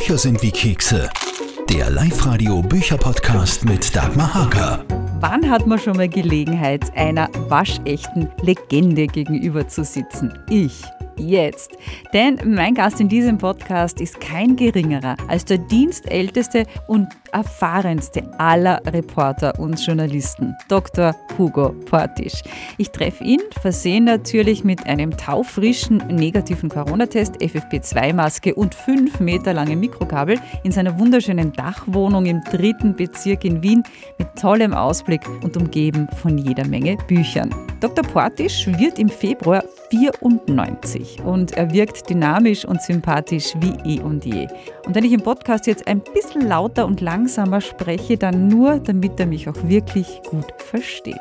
Bücher sind wie Kekse. Der Live-Radio Bücherpodcast mit Dagmar Hager. Wann hat man schon mal Gelegenheit, einer waschechten Legende gegenüber zu sitzen? Ich jetzt. Denn mein Gast in diesem Podcast ist kein geringerer als der dienstälteste und erfahrenste aller Reporter und Journalisten, Dr. Hugo Portisch. Ich treffe ihn, versehen natürlich mit einem taufrischen negativen Corona-Test, FFP2-Maske und fünf Meter lange Mikrokabel in seiner wunderschönen Dachwohnung im dritten Bezirk in Wien mit tollem Ausblick und umgeben von jeder Menge Büchern. Dr. Portisch wird im Februar 94 und er wirkt dynamisch und sympathisch wie eh und je. Und wenn ich im Podcast jetzt ein bisschen lauter und langsamer spreche, dann nur, damit er mich auch wirklich gut versteht.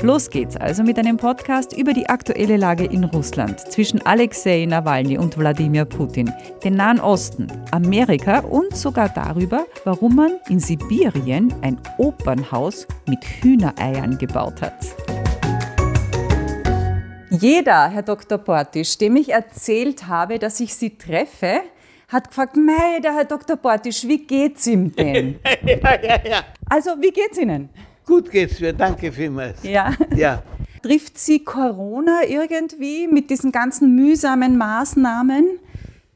Los geht's also mit einem Podcast über die aktuelle Lage in Russland zwischen Alexei Nawalny und Wladimir Putin, den Nahen Osten, Amerika und sogar darüber, warum man in Sibirien ein Opernhaus mit Hühnereiern gebaut hat. Jeder, Herr Dr. Portisch, dem ich erzählt habe, dass ich Sie treffe, hat gefragt, mei, der Herr Dr. Portisch, wie geht's ihm denn? ja, ja, ja. Also, wie geht's Ihnen? Gut geht's mir, danke vielmals. Ja. Ja. Trifft Sie Corona irgendwie mit diesen ganzen mühsamen Maßnahmen?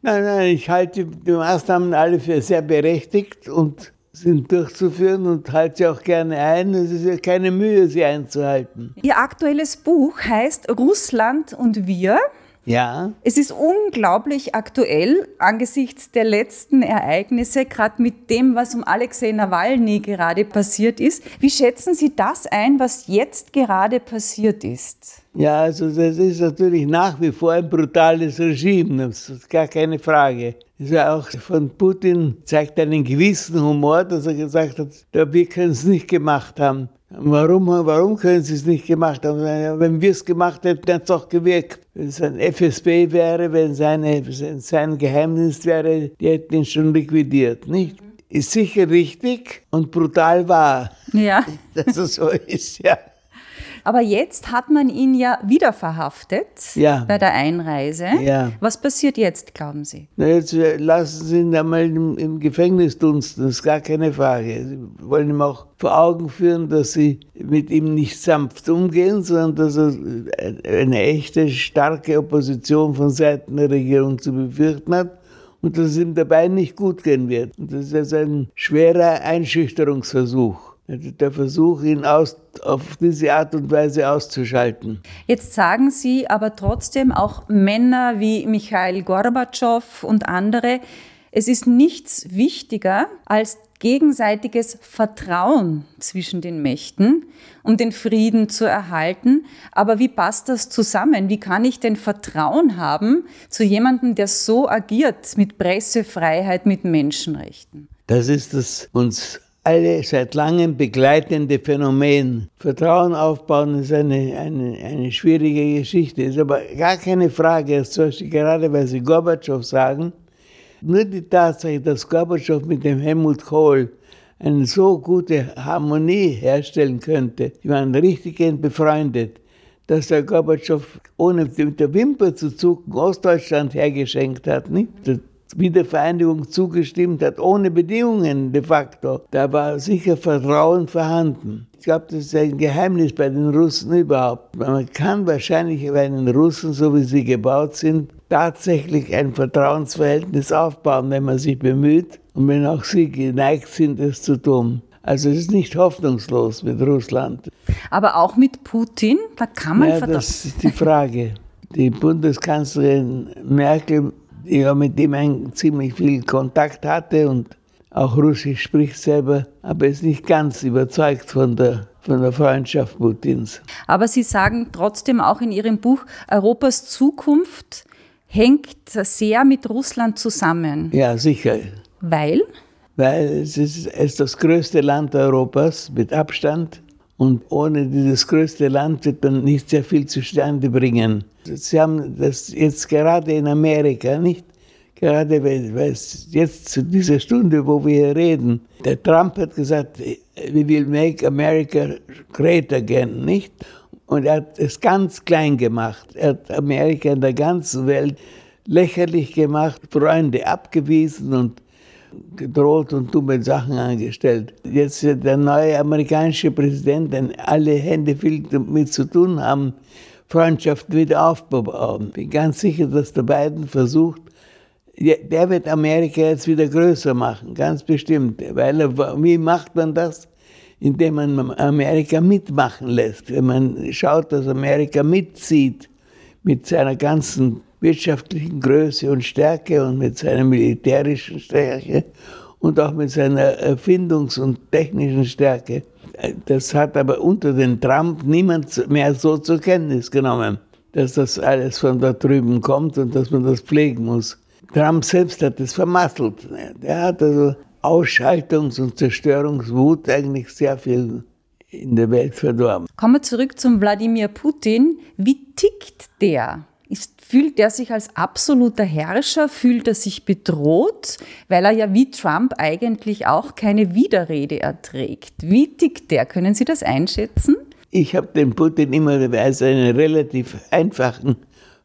Nein, nein, ich halte die Maßnahmen alle für sehr berechtigt und sind durchzuführen und halte sie auch gerne ein. Es ist ja keine Mühe, sie einzuhalten. Ihr aktuelles Buch heißt Russland und wir. Ja, Es ist unglaublich aktuell angesichts der letzten Ereignisse, gerade mit dem, was um Alexei Nawalny gerade passiert ist. Wie schätzen Sie das ein, was jetzt gerade passiert ist? ja, also das ist natürlich nach wie vor ein brutales Regime, das ist gar keine Frage. Das ist ja auch von Putin zeigt einen gewissen Humor, dass er gesagt hat, ja, wir können es nicht gemacht haben. Warum, warum können sie es nicht gemacht haben? Ja, Wenn wir es gemacht hätten, dann hat es auch gewirkt. Wenn es ein FSB wäre, wenn seine, sein Geheimdienst wäre, die hätten ihn schon liquidiert, nicht? Ist sicher richtig und brutal wahr, Ja. dass es so ist, ja. Aber jetzt hat man ihn ja wieder verhaftet Ja. bei der Einreise. Ja. Was passiert jetzt, glauben Sie? Na, jetzt äh, lassen Sie ihn einmal im, im Gefängnis dunsten, das ist gar keine Frage. Sie wollen ihm auch vor Augen führen, dass Sie mit ihm nicht sanft umgehen, sondern dass er äh, eine echte, starke Opposition von Seiten der Regierung zu befürchten hat und dass es ihm dabei nicht gut gehen wird. Und das ist ein schwerer Einschüchterungsversuch. Der Versuch, ihn aus, auf diese Art und Weise auszuschalten. Jetzt sagen Sie aber trotzdem auch Männer wie Michail Gorbatschow und andere, es ist nichts wichtiger als gegenseitiges Vertrauen zwischen den Mächten, um den Frieden zu erhalten. Aber wie passt das zusammen? Wie kann ich denn Vertrauen haben zu jemandem, der so agiert mit Pressefreiheit, mit Menschenrechten? Das ist das uns alle seit langem begleitende Phänomen. Vertrauen aufbauen ist eine, eine, eine schwierige Geschichte. Ist aber gar keine Frage, zum Beispiel gerade weil Sie Gorbatschow sagen, nur die Tatsache, dass Gorbatschow mit dem Helmut Kohl eine so gute Harmonie herstellen könnte, die waren richtig befreundet, dass der Gorbatschow ohne mit der Wimper zu zucken Ostdeutschland hergeschenkt hat, nicht? Der Wiedervereinigung zugestimmt hat, ohne Bedingungen de facto. Da war sicher Vertrauen vorhanden. Ich glaube, das ist ein Geheimnis bei den Russen überhaupt. Man kann wahrscheinlich bei den Russen, so wie sie gebaut sind, tatsächlich ein Vertrauensverhältnis aufbauen, wenn man sich bemüht und wenn auch sie geneigt sind, es zu tun. Also es ist nicht hoffnungslos mit Russland. Aber auch mit Putin, da kann man Ja, das ist die Frage. Die Bundeskanzlerin Merkel, ja mit dem ein ziemlich viel Kontakt hatte und auch Russisch spricht selber, aber ist nicht ganz überzeugt von der, von der Freundschaft Putins. Aber Sie sagen trotzdem auch in Ihrem Buch, Europas Zukunft hängt sehr mit Russland zusammen. Ja, sicher. Weil? Weil es ist, es ist das größte Land Europas mit Abstand und ohne dieses größte Land wird man nicht sehr viel zustande bringen. Sie haben das jetzt gerade in Amerika, nicht? Gerade jetzt zu dieser Stunde, wo wir hier reden, der Trump hat gesagt, we will make America great again, nicht? Und er hat es ganz klein gemacht. Er hat Amerika in der ganzen Welt lächerlich gemacht, Freunde abgewiesen und gedroht und dumme Sachen angestellt. Jetzt der neue amerikanische Präsident, der alle Hände viel damit zu tun haben, Freundschaft wieder aufzubauen. Ich bin ganz sicher, dass der Biden versucht, der wird Amerika jetzt wieder größer machen, ganz bestimmt. Weil wie macht man das? Indem man Amerika mitmachen lässt. Wenn man schaut, dass Amerika mitzieht mit seiner ganzen wirtschaftlichen Größe und Stärke und mit seiner militärischen Stärke und auch mit seiner Erfindungs- und technischen Stärke. Das hat aber unter den Trump niemand mehr so zur Kenntnis genommen, dass das alles von da drüben kommt und dass man das pflegen muss. Trump selbst hat es vermasselt. Er hat also Ausschaltungs- und Zerstörungswut eigentlich sehr viel in der Welt verdorben. Kommen wir zurück zum Wladimir Putin. Wie tickt der? Ist, fühlt er sich als absoluter Herrscher? Fühlt er sich bedroht? Weil er ja wie Trump eigentlich auch keine Widerrede erträgt. Wie tickt der? Können Sie das einschätzen? Ich habe den Putin immer als einen relativ einfachen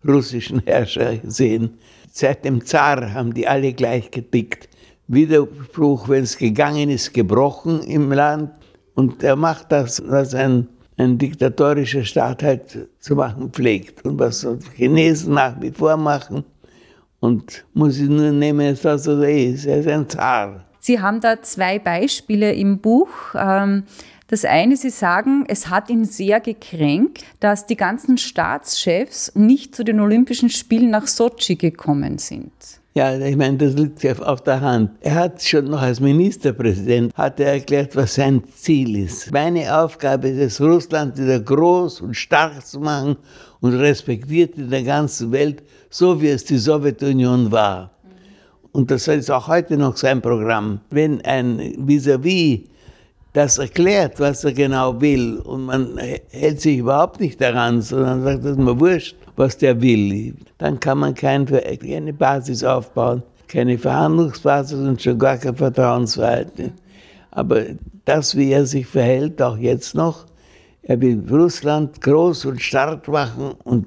russischen Herrscher gesehen. Seit dem Zar haben die alle gleich getickt. Widerspruch, wenn es gegangen ist, gebrochen im Land. Und er macht das, was ein, ein diktatorischer Staat halt zu machen pflegt. Und was Chinesen nach wie vor machen. Und muss ich nur nehmen, dass er ist. Er ist ein Zar. Sie haben da zwei Beispiele im Buch. Ähm, das eine, Sie sagen, es hat ihn sehr gekränkt, dass die ganzen Staatschefs nicht zu den Olympischen Spielen nach Sochi gekommen sind. Ja, ich meine, das liegt ja auf der Hand. Er hat schon noch als Ministerpräsident hat er erklärt, was sein Ziel ist. Meine Aufgabe ist es, Russland wieder groß und stark zu machen und respektiert in der ganzen Welt, so wie es die Sowjetunion war. Und das ist auch heute noch sein Programm. Wenn ein vis-à-vis -vis das erklärt, was er genau will. Und man hält sich überhaupt nicht daran, sondern sagt, das ist mir wurscht, was der will. Dann kann man keine Basis aufbauen, keine Verhandlungsbasis und schon gar kein Vertrauensverhältnis. Aber das, wie er sich verhält, auch jetzt noch, er will Russland groß und stark machen und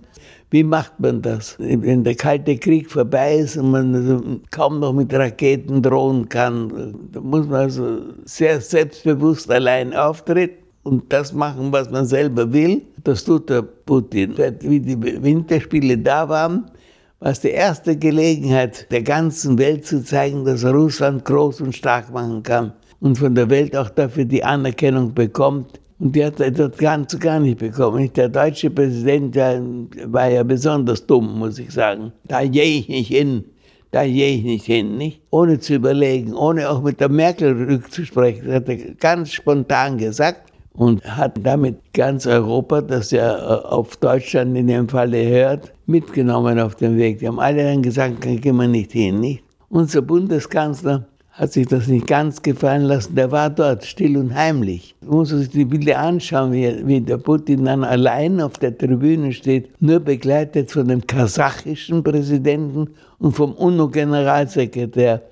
wie macht man das? Wenn der Kalte Krieg vorbei ist und man also kaum noch mit Raketen drohen kann, da muss man also sehr selbstbewusst allein auftreten und das machen, was man selber will. Das tut der Putin. Wie die Winterspiele da waren, war es die erste Gelegenheit der ganzen Welt zu zeigen, dass Russland groß und stark machen kann und von der Welt auch dafür die Anerkennung bekommt, und die hat er dort ganz gar nicht bekommen. Der deutsche Präsident war ja besonders dumm, muss ich sagen. Da gehe ich nicht hin. Da gehe ich nicht hin, nicht? Ohne zu überlegen, ohne auch mit der Merkel rückzusprechen. Das hat er ganz spontan gesagt und hat damit ganz Europa, das ja äh, auf Deutschland in dem Falle hört, mitgenommen auf den Weg. Die haben alle dann gesagt, da gehen wir nicht hin, nicht? Unser Bundeskanzler hat sich das nicht ganz gefallen lassen. Der war dort still und heimlich. Man muss sich die Bilder anschauen, wie, wie der Putin dann allein auf der Tribüne steht, nur begleitet von dem kasachischen Präsidenten und vom UNO-Generalsekretär.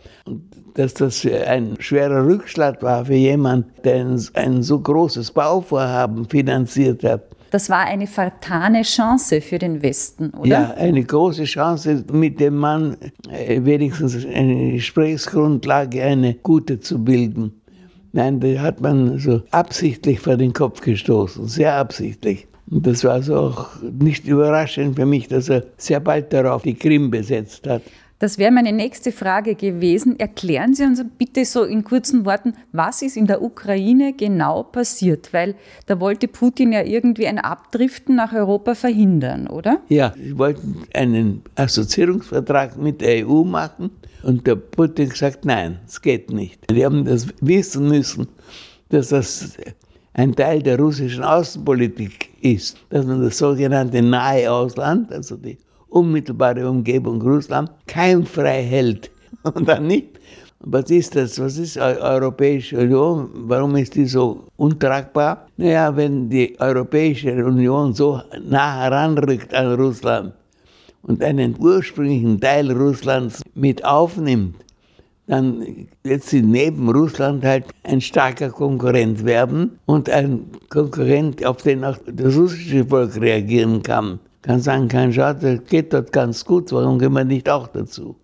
Dass das ein schwerer Rückschlag war für jemanden, der ein, ein so großes Bauvorhaben finanziert hat. Das war eine vertane Chance für den Westen, oder? Ja, eine große Chance, mit dem Mann äh, wenigstens eine Gesprächsgrundlage, eine gute zu bilden. Nein, da hat man so absichtlich vor den Kopf gestoßen, sehr absichtlich. Und das war so auch nicht überraschend für mich, dass er sehr bald darauf die Krim besetzt hat. Das wäre meine nächste Frage gewesen. Erklären Sie uns bitte so in kurzen Worten, was ist in der Ukraine genau passiert? Weil da wollte Putin ja irgendwie ein Abdriften nach Europa verhindern, oder? Ja, sie wollten einen Assoziierungsvertrag mit der EU machen und der Putin gesagt, nein, es geht nicht. Die haben das wissen müssen, dass das ein Teil der russischen Außenpolitik ist, dass man das sogenannte nahe Ausland, also die unmittelbare Umgebung Russland keimfrei hält. Und dann nicht. Was ist das? Was ist Europäische Union? Warum ist die so untragbar? Naja, wenn die Europäische Union so nah heranrückt an Russland und einen ursprünglichen Teil Russlands mit aufnimmt, dann wird sie neben Russland halt ein starker Konkurrent werden und ein Konkurrent, auf den auch das russische Volk reagieren kann kann sagen, kein Schade, geht dort ganz gut, warum gehen wir nicht auch dazu?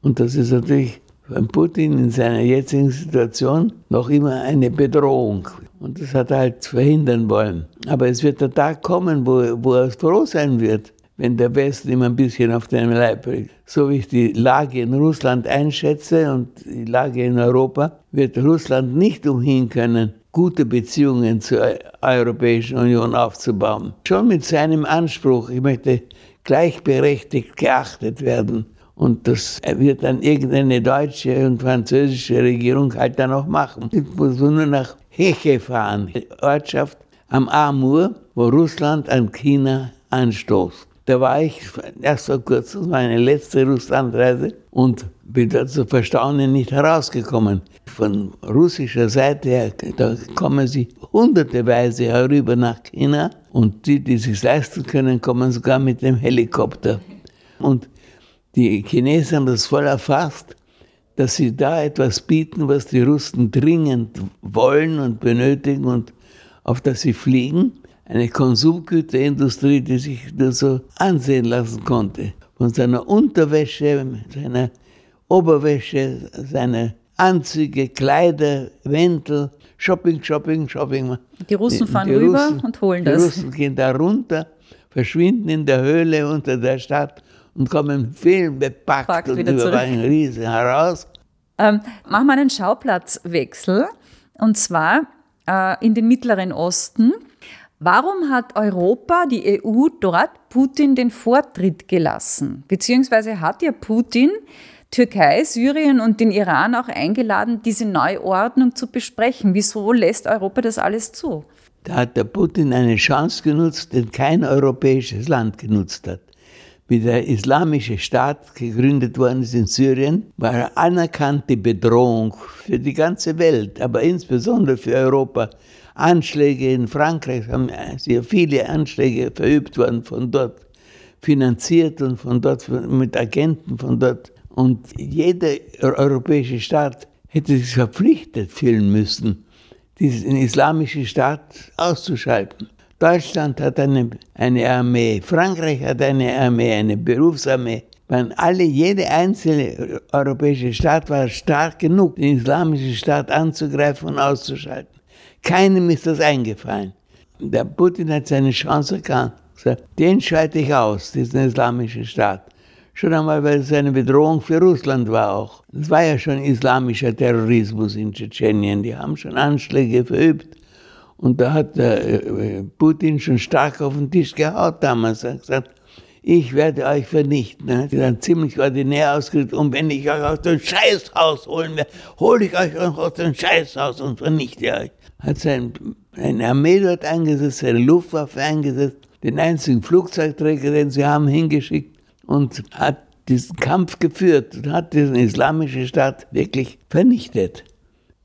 Und das ist natürlich von Putin in seiner jetzigen Situation noch immer eine Bedrohung. Und das hat er halt verhindern wollen. Aber es wird der Tag kommen, wo, wo er froh sein wird, wenn der Westen ihm ein bisschen auf den Leib bringt. So wie ich die Lage in Russland einschätze und die Lage in Europa, wird Russland nicht umhin können, gute Beziehungen zur Europäischen Union aufzubauen. Schon mit seinem Anspruch, ich möchte gleichberechtigt geachtet werden. Und das wird dann irgendeine deutsche und französische Regierung halt dann auch machen. Ich muss nur nach Heche fahren, Ortschaft am Amur, wo Russland an China anstoßt. Da war ich erst vor kurzem, meine letzte Russlandreise und bin da zu Verstaunen nicht herausgekommen. Von russischer Seite her, da kommen sie hunderteweise herüber nach China und die, die sich leisten können, kommen sogar mit dem Helikopter. Und die Chinesen haben das voll erfasst, dass sie da etwas bieten, was die Russen dringend wollen und benötigen und auf das sie fliegen eine Konsumgüterindustrie, die sich nur so ansehen lassen konnte. Von seiner Unterwäsche, seiner Oberwäsche, seine Anzüge, Kleider, Wäntel, Shopping, Shopping, Shopping. Die Russen fahren die rüber Russen, und holen das. Die Russen gehen da runter, verschwinden in der Höhle unter der Stadt und kommen filmbepackt Packt und über einen Riesen heraus. Ähm, machen wir einen Schauplatzwechsel und zwar äh, in den Mittleren Osten. Warum hat Europa, die EU dort Putin den Vortritt gelassen? Beziehungsweise hat ja Putin Türkei, Syrien und den Iran auch eingeladen, diese Neuordnung zu besprechen. Wieso lässt Europa das alles zu? Da hat der Putin eine Chance genutzt, die kein europäisches Land genutzt hat. Wie der islamische Staat gegründet worden ist in Syrien, war eine anerkannte Bedrohung für die ganze Welt, aber insbesondere für Europa. Anschläge in Frankreich haben sehr viele Anschläge verübt worden von dort, finanziert und von dort mit Agenten von dort. Und jeder europäische Staat hätte sich verpflichtet fühlen müssen, diesen islamischen Staat auszuschalten. Deutschland hat eine, eine Armee, Frankreich hat eine Armee, eine Berufsarmee. Weil alle, jede einzelne europäische Staat war stark genug, den islamischen Staat anzugreifen und auszuschalten. Keinem ist das eingefallen. Der Putin hat seine Chance erkannt. Den schalte ich aus, diesen islamischen Staat. Schon einmal, weil es eine Bedrohung für Russland war auch. Es war ja schon islamischer Terrorismus in Tschetschenien. Die haben schon Anschläge verübt. Und da hat äh, Putin schon stark auf den Tisch gehaut damals. Er hat gesagt, ich werde euch vernichten. Er hat dann ziemlich ordinär ausgedrückt, und wenn ich euch aus dem Scheißhaus holen werde, hole ich euch aus dem Scheißhaus und vernichte euch hat sein, eine Armee dort eingesetzt, seine Luftwaffe eingesetzt, den einzigen Flugzeugträger, den sie haben, hingeschickt und hat diesen Kampf geführt und hat diesen islamischen Staat wirklich vernichtet.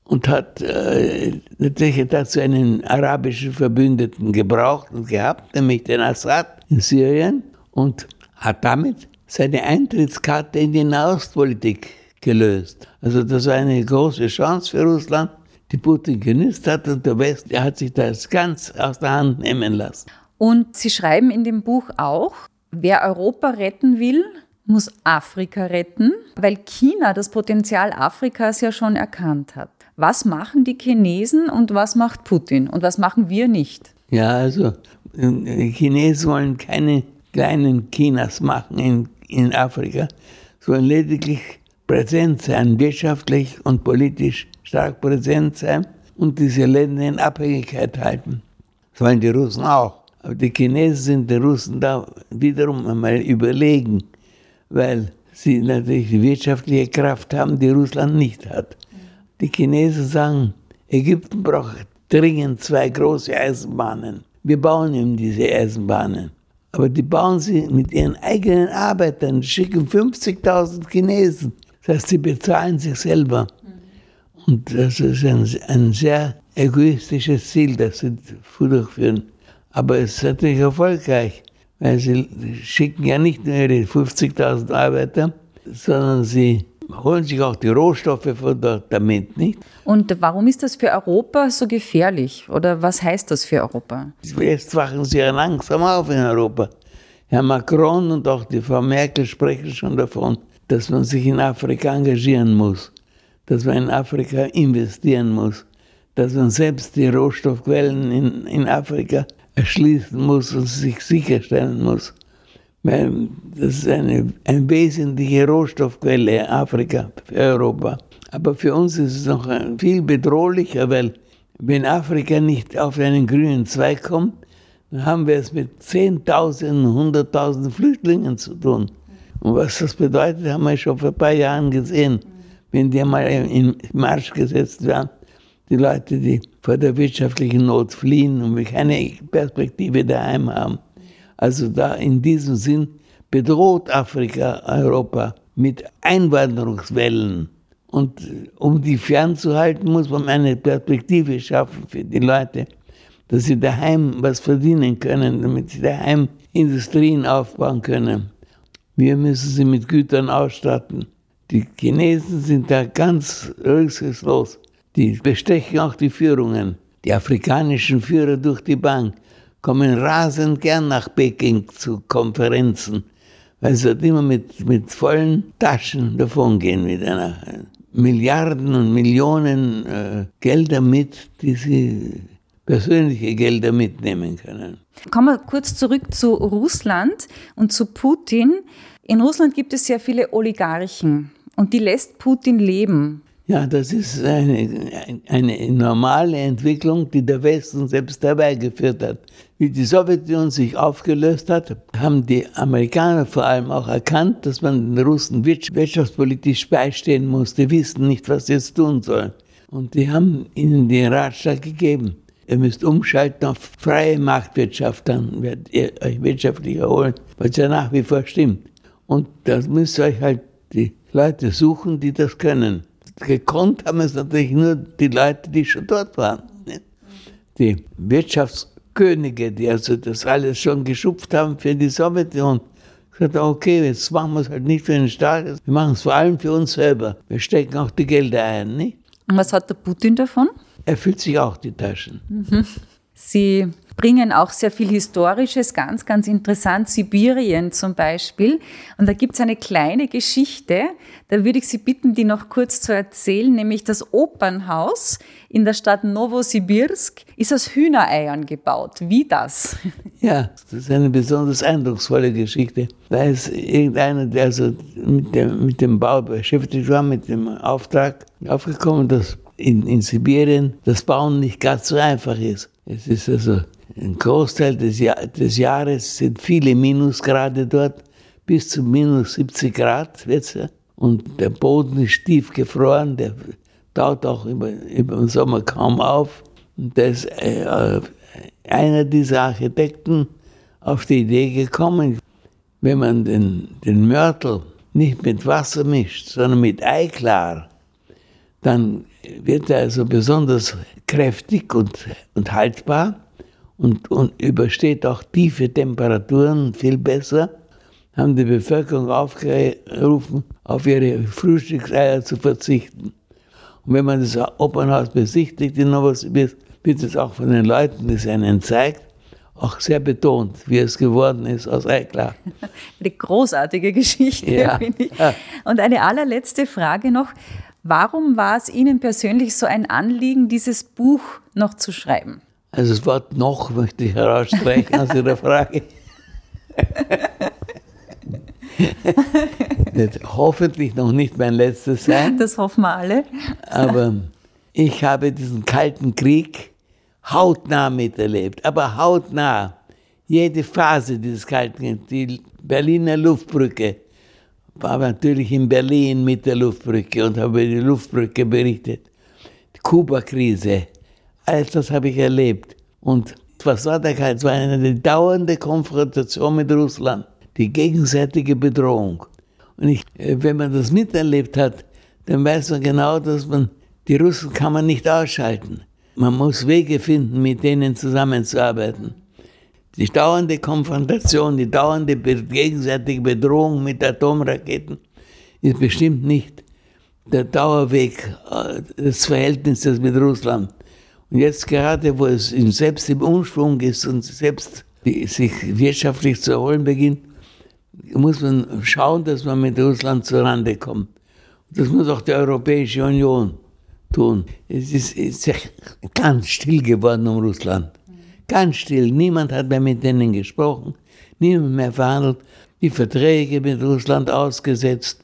Und hat äh, natürlich dazu einen arabischen Verbündeten gebraucht und gehabt, nämlich den Assad in Syrien, und hat damit seine Eintrittskarte in die Nahostpolitik gelöst. Also das war eine große Chance für Russland die Putin genützt hat und der Westen hat sich das ganz aus der Hand nehmen lassen. Und Sie schreiben in dem Buch auch, wer Europa retten will, muss Afrika retten, weil China das Potenzial Afrikas ja schon erkannt hat. Was machen die Chinesen und was macht Putin und was machen wir nicht? Ja, also die Chinesen wollen keine kleinen Chinas machen in, in Afrika, sondern lediglich präsent sein, wirtschaftlich und politisch stark präsent sein und diese Länder in Abhängigkeit halten. Das wollen die Russen auch. Aber die Chinesen sind den Russen da wiederum einmal überlegen, weil sie natürlich die wirtschaftliche Kraft haben, die Russland nicht hat. Die Chinesen sagen, Ägypten braucht dringend zwei große Eisenbahnen. Wir bauen ihm diese Eisenbahnen. Aber die bauen sie mit ihren eigenen Arbeitern, schicken 50.000 Chinesen. Das heißt, sie bezahlen sich selber. Und das ist ein, ein sehr egoistisches Ziel, das sie durchführen. Aber es ist natürlich erfolgreich, weil sie schicken ja nicht nur ihre 50.000 Arbeiter, sondern sie holen sich auch die Rohstoffe von dort damit, nicht? Und warum ist das für Europa so gefährlich? Oder was heißt das für Europa? Jetzt wachen sie ja langsam auf in Europa. Herr Macron und auch die Frau Merkel sprechen schon davon, dass man sich in Afrika engagieren muss, dass man in Afrika investieren muss, dass man selbst die Rohstoffquellen in, in Afrika erschließen muss und sich sicherstellen muss. Das ist eine, eine wesentliche Rohstoffquelle Afrika für Europa. Aber für uns ist es noch viel bedrohlicher, weil wenn Afrika nicht auf einen grünen Zweig kommt, dann haben wir es mit Zehntausenden, Hunderttausenden Flüchtlingen zu tun. Und was das bedeutet, haben wir schon vor ein paar Jahren gesehen, wenn die mal in Marsch gesetzt werden. Die Leute, die vor der wirtschaftlichen Not fliehen und keine Perspektive daheim haben. Also da in diesem Sinn bedroht Afrika Europa mit Einwanderungswellen. Und um die fernzuhalten, muss man eine Perspektive schaffen für die Leute, dass sie daheim was verdienen können, damit sie daheim Industrien aufbauen können. Wir müssen sie mit Gütern ausstatten. Die Chinesen sind da ganz rücksichtslos. Die bestechen auch die Führungen. Die afrikanischen Führer durch die Bank kommen rasend gern nach Peking zu Konferenzen, weil sie dort immer mit, mit vollen Taschen davongehen, mit einer Milliarden und Millionen äh, Gelder mit, die sie persönliche Gelder mitnehmen können. Kommen wir kurz zurück zu Russland und zu Putin. In Russland gibt es sehr viele Oligarchen und die lässt Putin leben. Ja, das ist eine, eine normale Entwicklung, die der Westen selbst herbeigeführt hat. Wie die Sowjetunion sich aufgelöst hat, haben die Amerikaner vor allem auch erkannt, dass man den Russen wirtschaftspolitisch beistehen muss. Die wissen nicht, was sie jetzt tun sollen. Und die haben ihnen den Ratschlag gegeben. Ihr müsst umschalten auf freie Marktwirtschaft, dann werdet ihr euch wirtschaftlich erholen, was ja nach wie vor stimmt. Und da müsst ihr euch halt die Leute suchen, die das können gekonnt haben es natürlich nur die Leute, die schon dort waren. Die Wirtschaftskönige, die also das alles schon geschupft haben für die Sowjetunion, gesagt okay, jetzt machen wir es halt nicht für den Staat, wir machen es vor allem für uns selber. Wir stecken auch die Gelder ein. Nicht? Und was hat der Putin davon? Er füllt sich auch die Taschen. Mhm. Sie bringen auch sehr viel Historisches, ganz, ganz interessant, Sibirien zum Beispiel. Und da gibt es eine kleine Geschichte, da würde ich Sie bitten, die noch kurz zu erzählen, nämlich das Opernhaus in der Stadt Novosibirsk ist aus Hühnereiern gebaut. Wie das? Ja, das ist eine besonders eindrucksvolle Geschichte. Da ist irgendeiner, der also mit dem, mit dem Bau beschäftigt war, mit dem Auftrag aufgekommen, dass in, in Sibirien das Bauen nicht ganz so einfach ist. Es ist also ein Großteil des, Jahr, des Jahres sind viele Minusgrade dort, bis zu minus 70 Grad wird's, und der Boden ist tief gefroren, der taut auch über, über den Sommer kaum auf. Und da ist äh, einer dieser Architekten auf die Idee gekommen, wenn man den, den Mörtel nicht mit Wasser mischt, sondern mit Eiklar, dann wird er also besonders kräftig und, und haltbar und, und übersteht auch tiefe Temperaturen viel besser, haben die Bevölkerung aufgerufen, auf ihre Frühstückseier zu verzichten. Und wenn man das Opernhaus besichtigt in Novosibirsk, wird es auch von den Leuten, die es einen zeigt, auch sehr betont, wie es geworden ist aus Eiklar. Eine großartige Geschichte, ja. finde ich. Und eine allerletzte Frage noch. Warum war es Ihnen persönlich so ein Anliegen, dieses Buch noch zu schreiben? Also das Wort noch möchte ich herausstreichen aus Ihrer Frage. Wird hoffentlich noch nicht mein letztes sein. Das hoffen wir alle. Aber ich habe diesen Kalten Krieg hautnah miterlebt, aber hautnah. Jede Phase dieses Kalten Krieges, die Berliner Luftbrücke, war natürlich in Berlin mit der Luftbrücke und habe über die Luftbrücke berichtet. Die Kuba-Krise, alles das habe ich erlebt. Und was war der Kalt? Es war eine dauernde Konfrontation mit Russland, die gegenseitige Bedrohung. Und ich, äh, wenn man das miterlebt hat, dann weiß man genau, dass man die Russen kann man nicht ausschalten. Man muss Wege finden, mit denen zusammenzuarbeiten. Die dauernde Konfrontation, die dauernde gegenseitige Bedrohung mit Atomraketen ist bestimmt nicht der Dauerweg äh, des Verhältnisses mit Russland. Und jetzt gerade, wo es selbst im Umschwung ist und selbst sich wirtschaftlich zu erholen beginnt, muss man schauen, dass man mit Russland zurande kommt. Das muss auch die Europäische Union tun. Es ist, ist ganz still geworden um Russland. Ganz still. Niemand hat mehr mit denen gesprochen, niemand mehr verhandelt, die Verträge mit Russland ausgesetzt,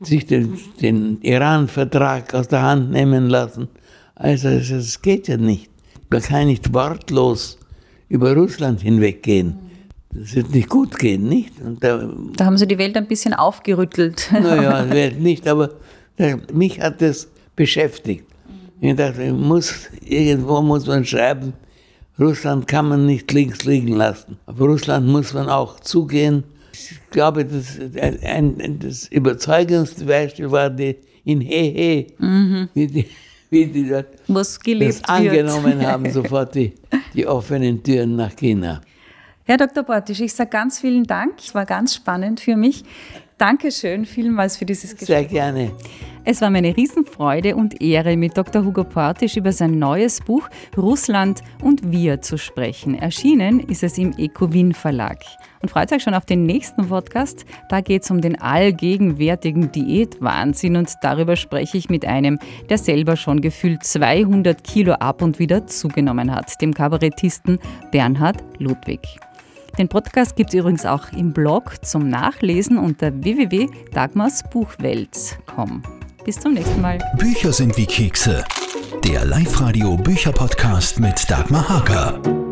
sich den, den Iran-Vertrag aus der Hand nehmen lassen. Also es geht ja nicht. Man kann nicht wortlos über Russland hinweggehen. Das wird nicht gut gehen, nicht? Da, da, haben Sie die Welt ein bisschen aufgerüttelt. Naja, nicht, aber mich hat das beschäftigt. Ich dachte, muss, irgendwo muss man schreiben, Russland kann man nicht links liegen lassen. Auf Russland muss man auch zugehen. Ich glaube, das, ein, das überzeugendste Beispiel war die in Hehe, mhm. wie die, wie die Was das angenommen wird. haben, sofort die, die offenen Türen nach China. Herr Dr. Bortisch, ich sage ganz vielen Dank. Es war ganz spannend für mich. Dankeschön vielmals für dieses Gespräch. Sehr gerne. Es war meine Riesenfreude und Ehre, mit Dr. Hugo Portisch über sein neues Buch Russland und wir zu sprechen. Erschienen ist es im Ecowin Verlag. Und freut euch schon auf den nächsten Podcast. Da geht es um den allgegenwärtigen Diätwahnsinn und darüber spreche ich mit einem, der selber schon gefühlt 200 Kilo ab und wieder zugenommen hat, dem Kabarettisten Bernhard Ludwig. Den Podcast gibt es übrigens auch im Blog zum Nachlesen unter www.dagmarsbuchwelt.com. Bis zum nächsten Mal. Bücher sind wie Kekse. Der Live-Radio Bücherpodcast mit Dagmar Hager.